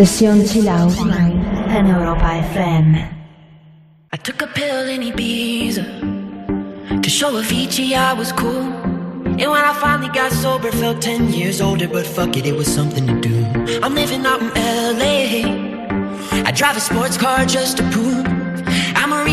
Sesión Chill Out en Europa FM. I took a pill in Ibiza to show Avicii I was cool. And when I finally got sober, felt 10 years older, but fuck it, it was something to do. I'm living out in LA. I drive a sports car just to prove I'm a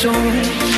sad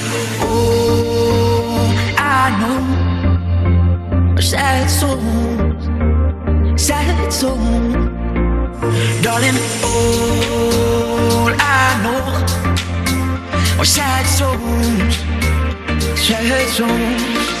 Know a sad soul, sad soul. Darling, all I know are sad souls, sad souls.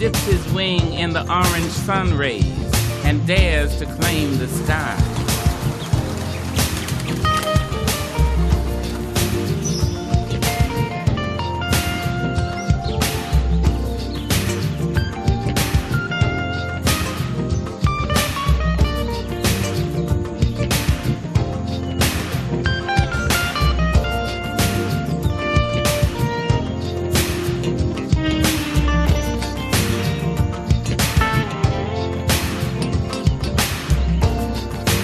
Dips his wing in the orange sun rays and dares to claim the sky.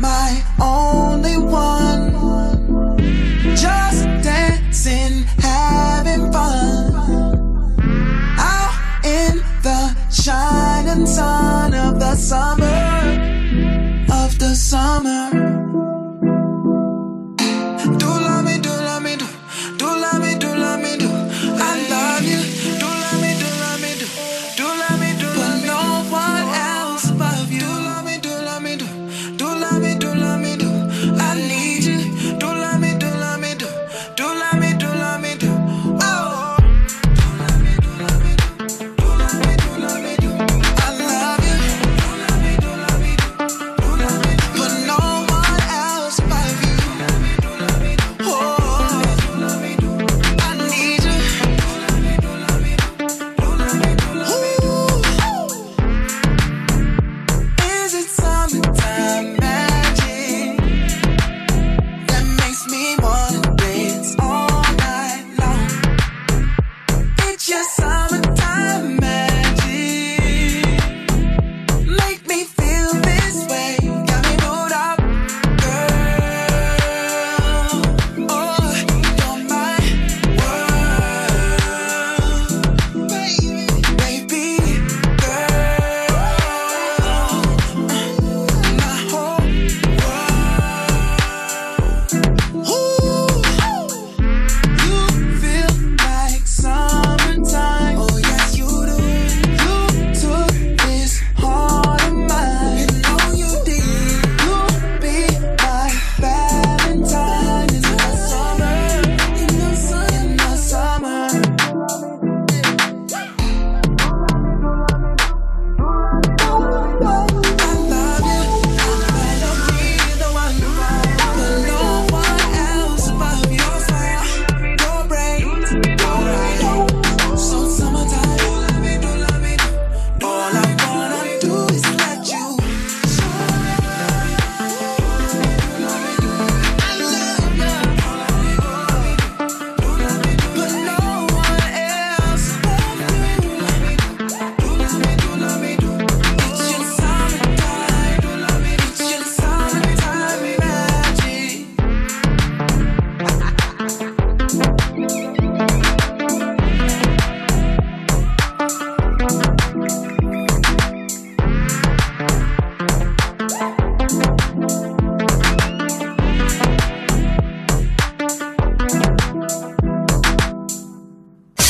my only one. Just dancing, having fun. Out in the shining sun of the summer, of the summer.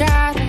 shot.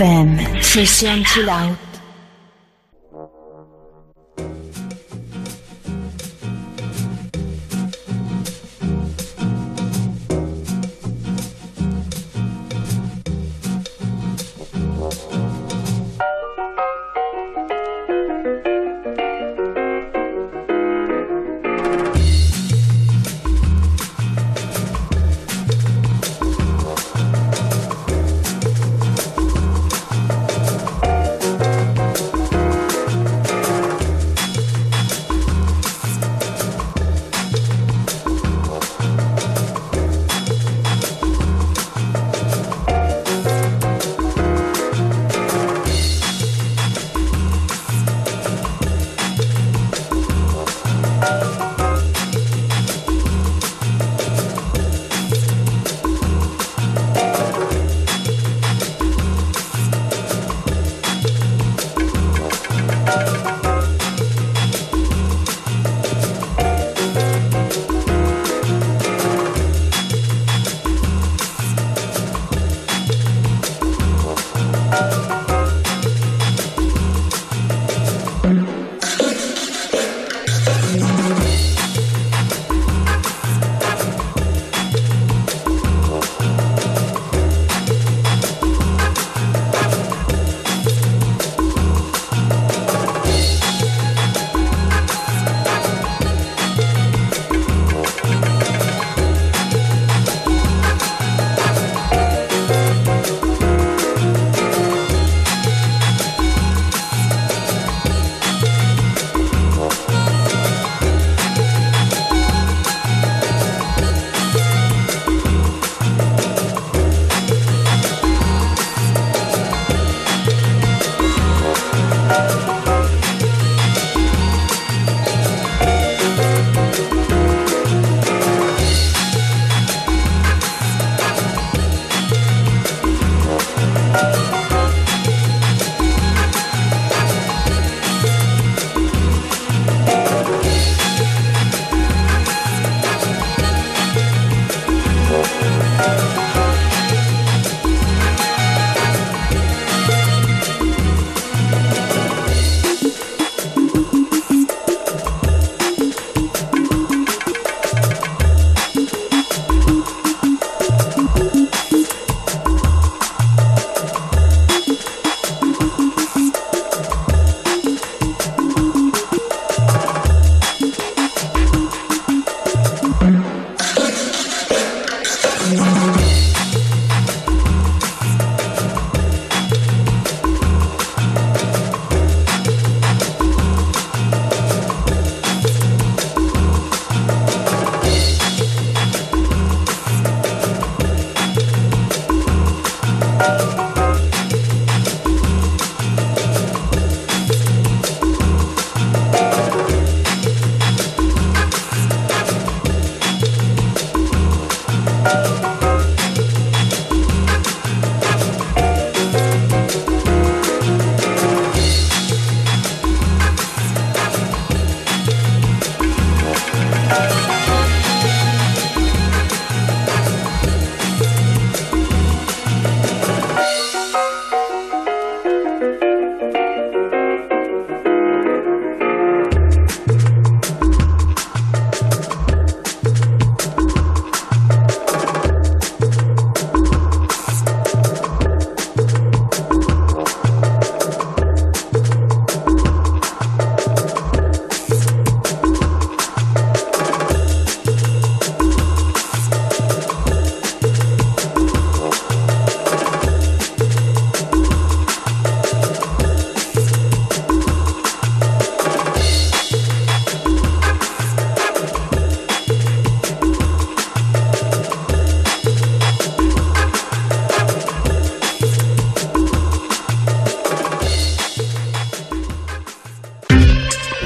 Europa FM,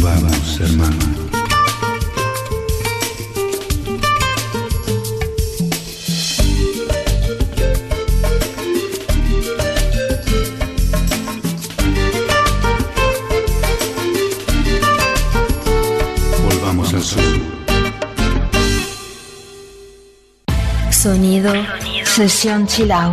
Vamos, hermano. Volvamos al sur. Sonido, Sonido. sesión chilau.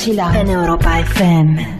Sesión chill out. En Europa FM.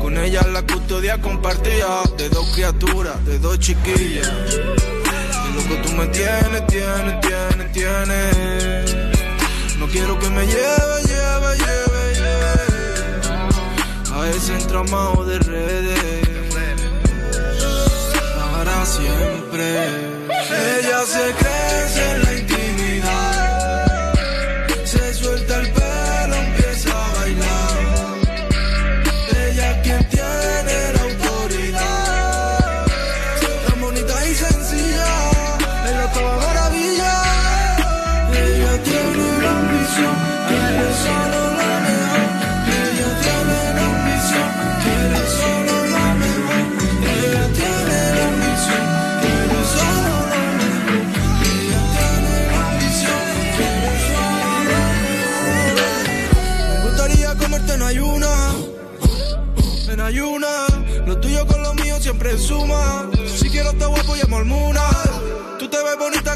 Con ella la custodia compartida de dos criaturas, de dos chiquillos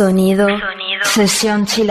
Sonido. Sesión chill.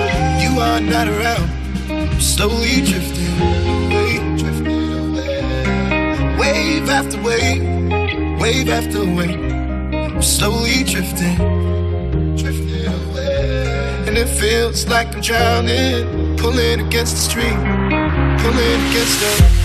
are not around. I'm slowly drifting away, drifting away. Wave after wave, wave after wave. I'm slowly drifting, drifting away. And it feels like I'm drowning, pulling against the stream, pulling against the.